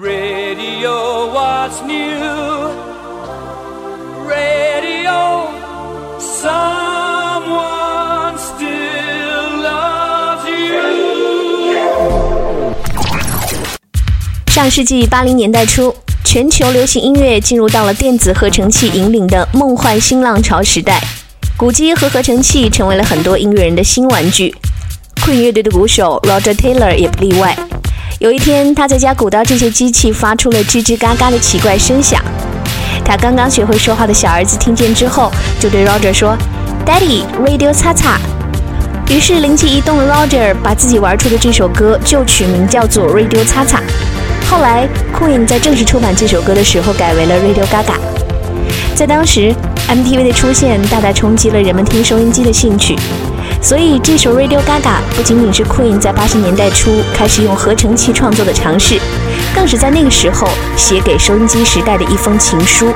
Radio, what's new? Radio, someone still loves you. 上世纪八零年代初，全球流行音乐进入到了电子合成器引领的梦幻新浪潮时代，鼓机和合成器成为了很多音乐人的新玩具。Queen 乐队的鼓手 Roger Taylor 也不例外。有一天，他在家鼓捣这些机器，发出了吱吱嘎嘎的奇怪声响。他刚刚学会说话的小儿子听见之后，就对 Roger 说：“Daddy, Radio 擦擦。”于是灵机一动的 Roger 把自己玩出的这首歌就取名叫做 Radio 擦擦。后来，Queen 在正式出版这首歌的时候改为了 Radio Gaga。在当时，MTV 的出现大大冲击了人们听收音机的兴趣。所以，这首《Radio Gaga》不仅仅是 Queen 在八十年代初开始用合成器创作的尝试，更是在那个时候写给收音机时代的一封情书。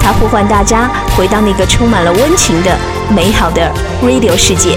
它呼唤大家回到那个充满了温情的美好的 Radio 世界。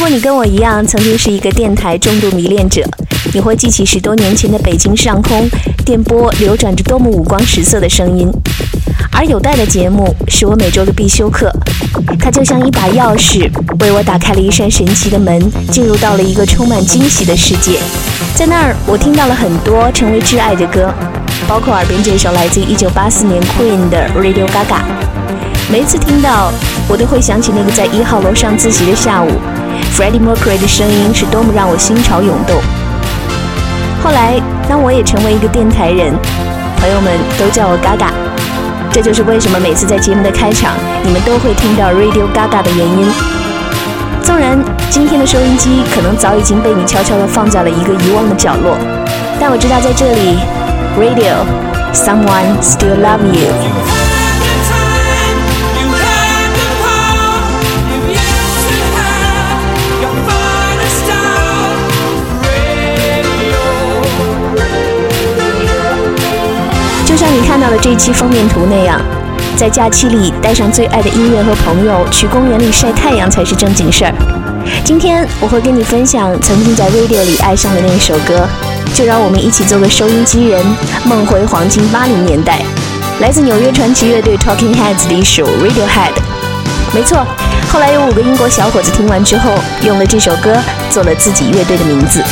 如果你跟我一样，曾经是一个电台重度迷恋者，你会记起十多年前的北京上空，电波流转着多么五光十色的声音。而有带的节目是我每周的必修课，它就像一把钥匙，为我打开了一扇神奇的门，进入到了一个充满惊喜的世界。在那儿，我听到了很多成为挚爱的歌，包括耳边这首来自1984年 Queen 的《Radio Gaga》。每一次听到，我都会想起那个在一号楼上自习的下午，Freddie Mercury 的声音是多么让我心潮涌动。后来，当我也成为一个电台人，朋友们都叫我嘎嘎。这就是为什么每次在节目的开场，你们都会听到 Radio Gaga 的原因。纵然今天的收音机可能早已经被你悄悄地放在了一个遗忘的角落，但我知道在这里，Radio，Someone Still Love You。期封面图那样，在假期里带上最爱的音乐和朋友去公园里晒太阳才是正经事儿。今天我会跟你分享曾经在 radio 里爱上的那首歌，就让我们一起做个收音机人，梦回黄金八零年代。来自纽约传奇乐队 Talking Heads 的一首 Radiohead。没错，后来有五个英国小伙子听完之后，用了这首歌做了自己乐队的名字。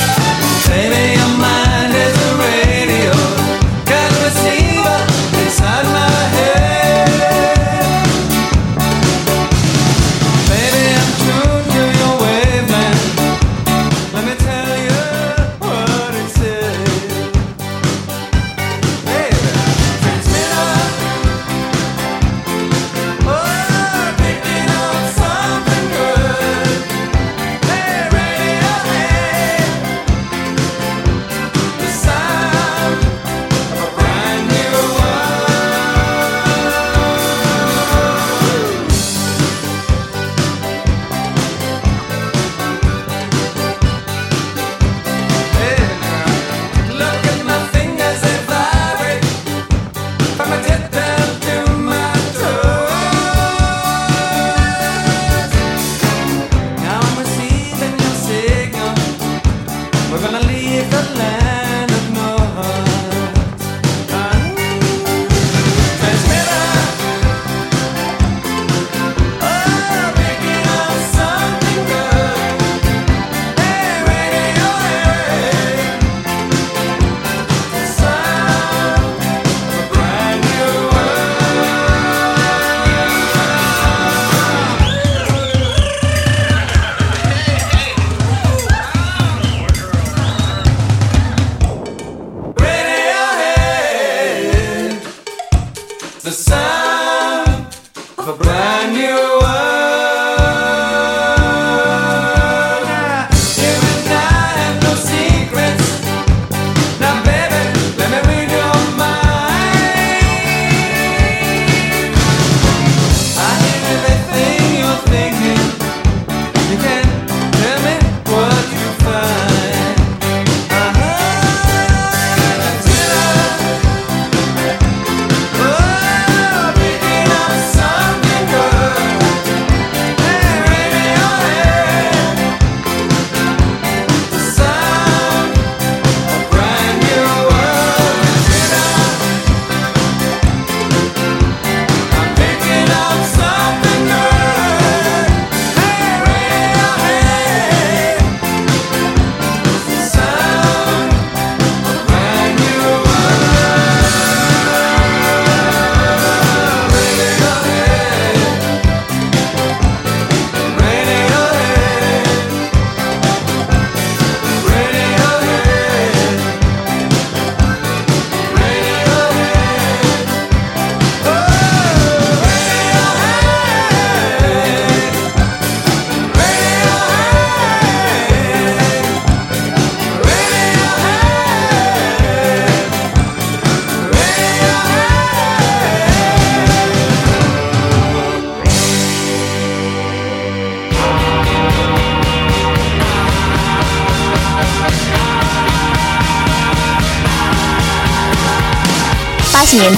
八十年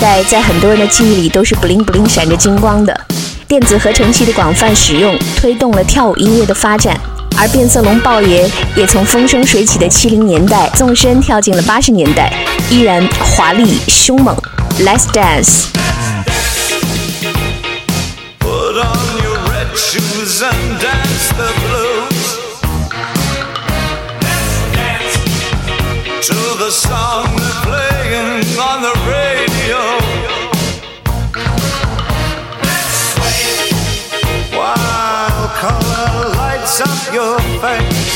代在很多人的记忆里都是 bling bling 闪着金光的，电子合成器的广泛使用推动了跳舞音乐的发展，而变色龙豹爷也从风生水起的七零年代纵身跳进了八十年代，依然华丽凶猛。Let's dance。Up your face.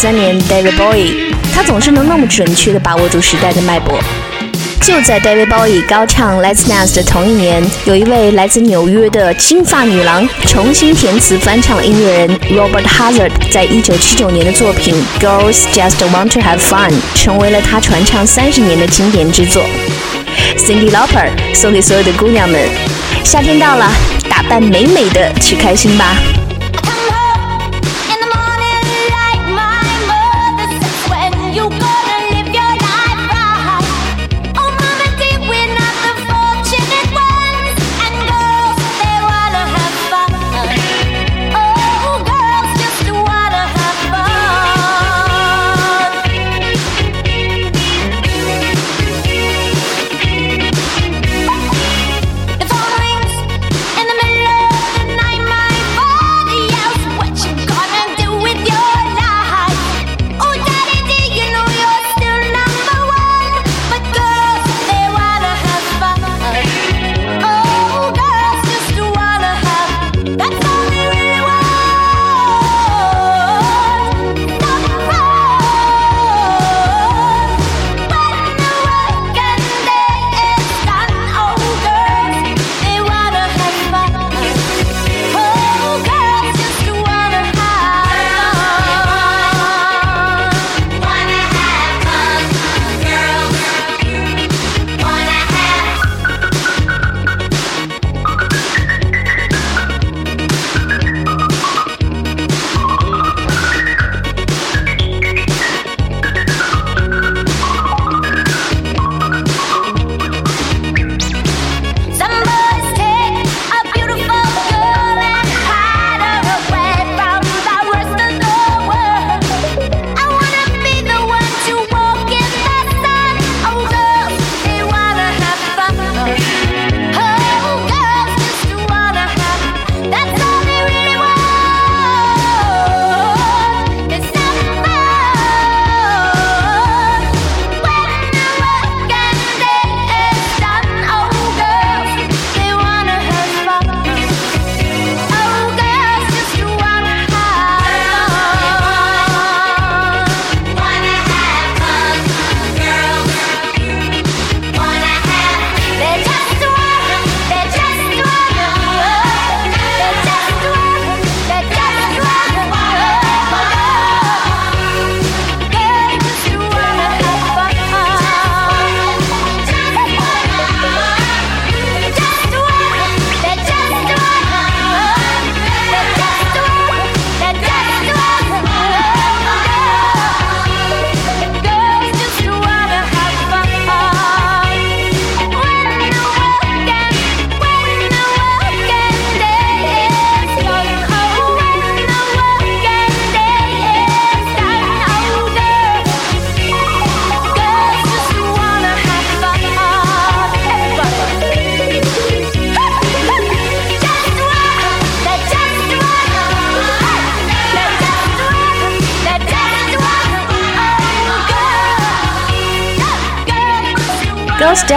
三年，David Bowie，他总是能那么准确的把握住时代的脉搏。就在 David Bowie 高唱《Let's Dance》的同一年，有一位来自纽约的金发女郎，重新填词翻唱了音乐人 Robert Hazard 在一九七九年的作品《Girls Just Want to Have Fun》，成为了他传唱三十年的经典之作。Cindy Lauper 送给所有的姑娘们：夏天到了，打扮美美的去开心吧。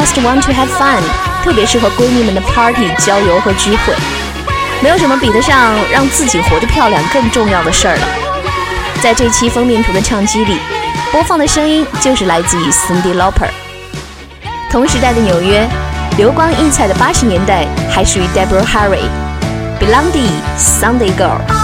just want to have fun，特别适合闺蜜们的 party、郊游和聚会。没有什么比得上让自己活得漂亮更重要的事儿了。在这期封面图的唱机里，播放的声音就是来自于 Cindy Lopper。同时代的纽约，流光溢彩的八十年代还属于 Deborah Harry，Blondie，Sunday Girl。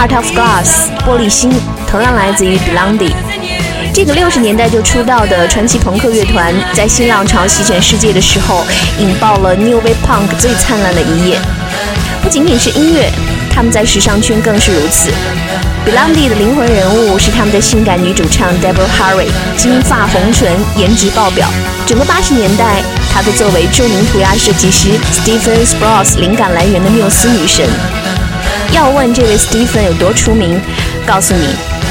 Heart of Glass 玻璃心，同样来自于 Blondie。这个六十年代就出道的传奇朋克乐团，在新浪潮席卷世界的时候，引爆了 New Wave Punk 最灿烂的一页。不仅仅是音乐，他们在时尚圈更是如此。Blondie 的灵魂人物是他们的性感女主唱 Deborah Harry，金发红唇，颜值爆表。整个八十年代，她都作为著名涂鸦设计师 Stephen Sprouse 灵感来源的缪斯女神。要问这位 Stephen 有多出名，告诉你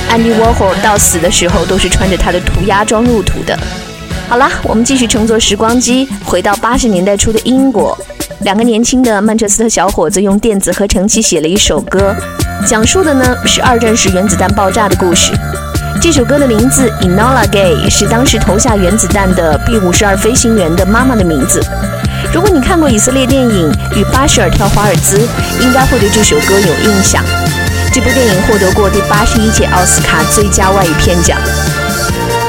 ，Andy Warhol 到死的时候都是穿着他的涂鸦装入土的。好了，我们继续乘坐时光机，回到八十年代初的英国。两个年轻的曼彻斯特小伙子用电子合成器写了一首歌，讲述的呢是二战时原子弹爆炸的故事。这首歌的名字 Enola Gay 是当时投下原子弹的 B 五十二飞行员的妈妈的名字。如果你看过以色列电影《与巴什尔跳华尔兹》，应该会对这首歌有印象。这部电影获得过第八十一届奥斯卡最佳外语片奖。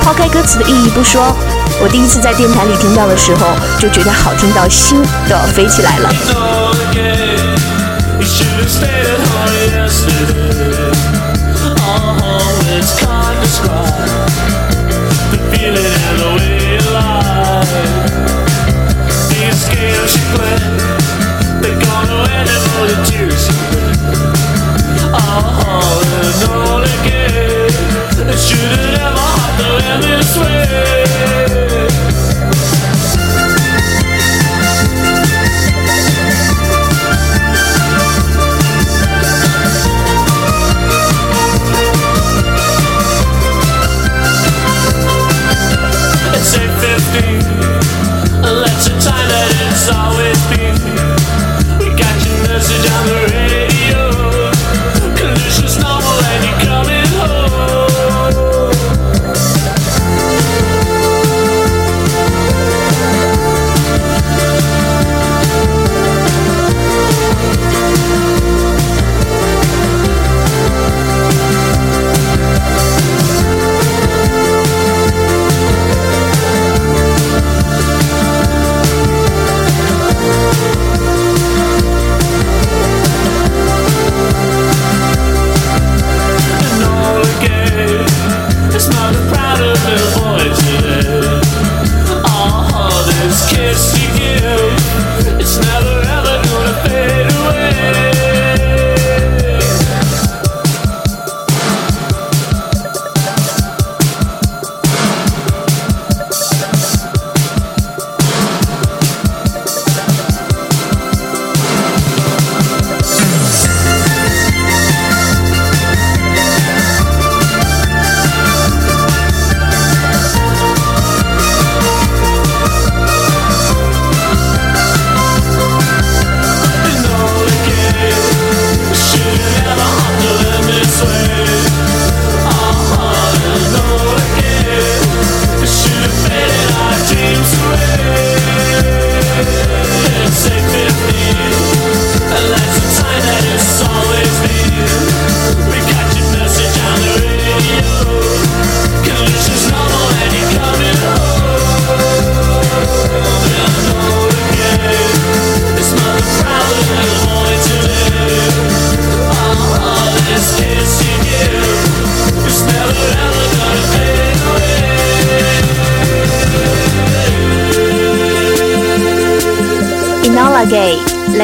抛开歌词的意义不说，我第一次在电台里听到的时候，就觉得好听到心都要飞起来了。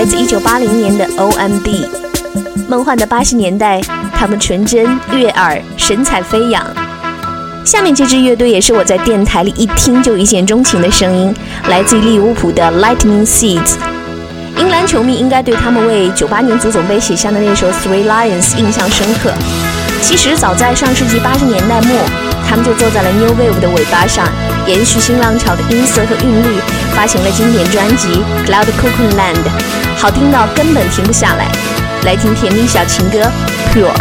自1980年的 OMB。梦幻的八十年代，他们纯真、悦耳、神采飞扬。下面这支乐队也是我在电台里一听就一见钟情的声音，来自于利物浦的 Lightning Seeds。英兰球迷应该对他们为九八年足总杯写下的那首《Three Lions》印象深刻。其实早在上世纪八十年代末，他们就坐在了 New Wave 的尾巴上，延续新浪潮的音色和韵律，发行了经典专辑《Cloud Cuckoo Land》，好听到根本停不下来。来听甜蜜小情歌《Pure》。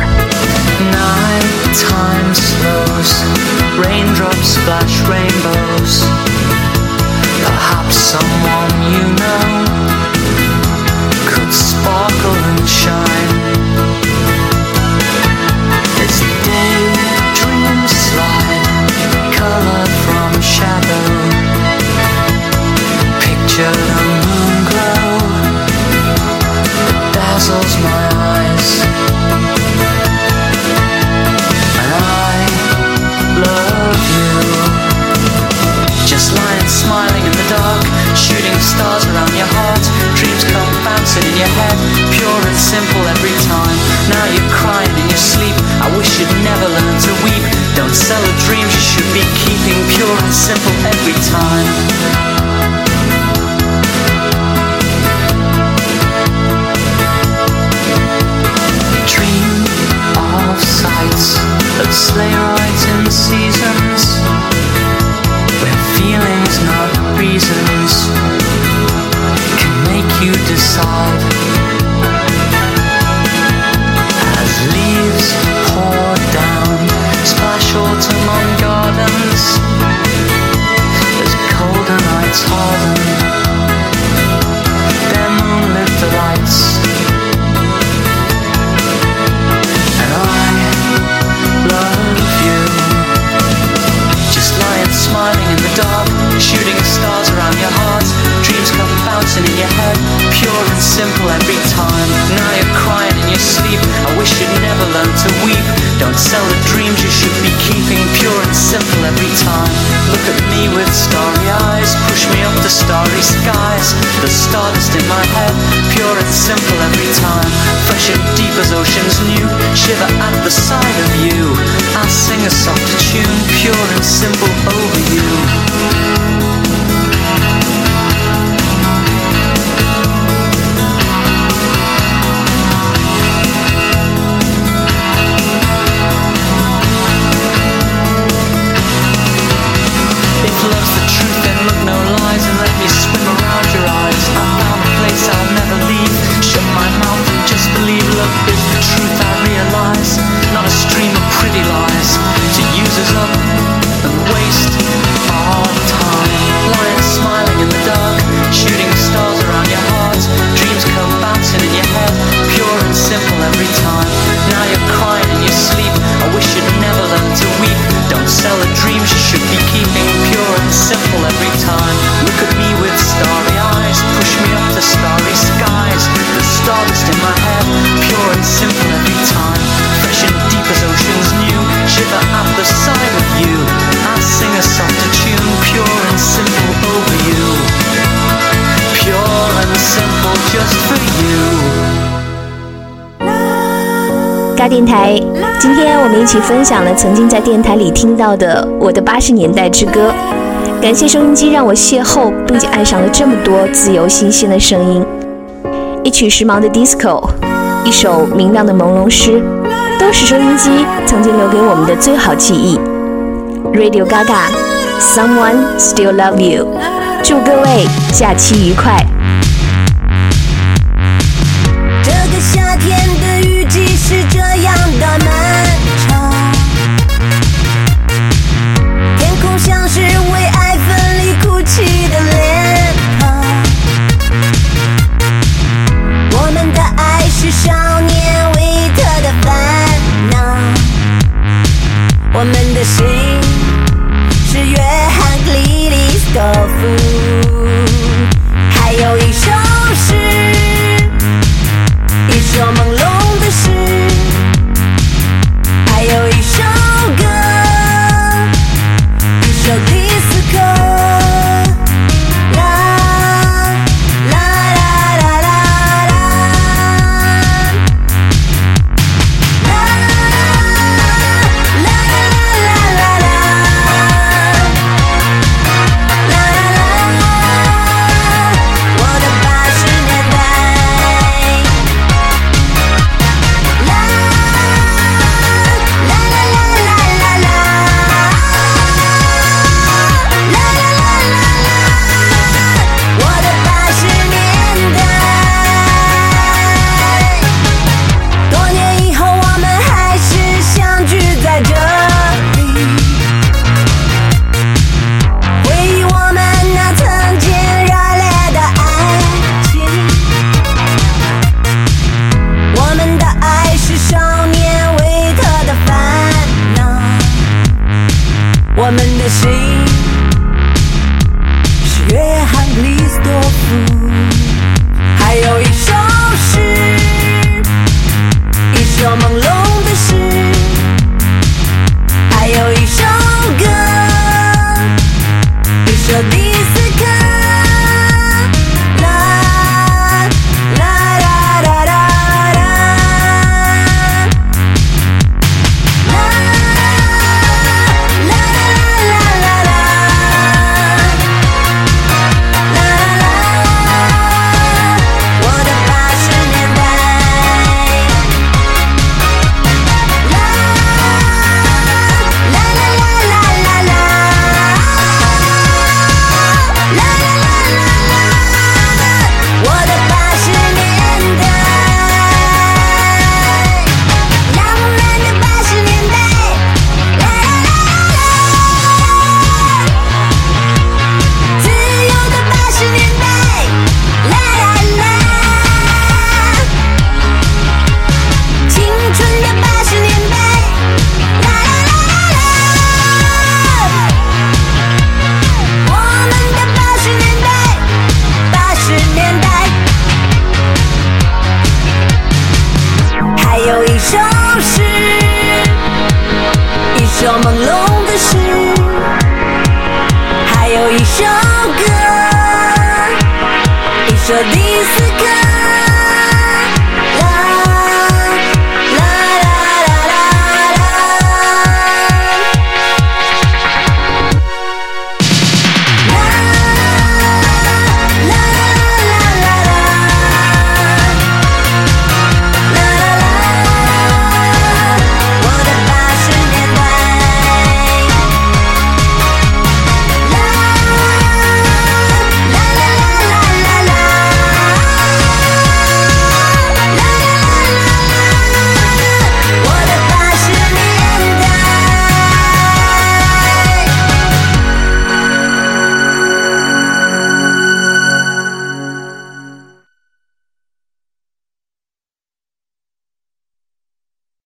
电台。今天我们一起分享了曾经在电台里听到的我的八十年代之歌。感谢收音机让我邂逅并且爱上了这么多自由新鲜的声音。一曲时髦的 disco 一首明亮的朦胧诗都是收音机曾经留给我们的最好记忆。Radio gaga someone still love you 祝各位假期愉快。是为爱奋力哭泣的脸庞。我们的爱是少年维特的烦恼。我们的心是约翰克里里斯托夫。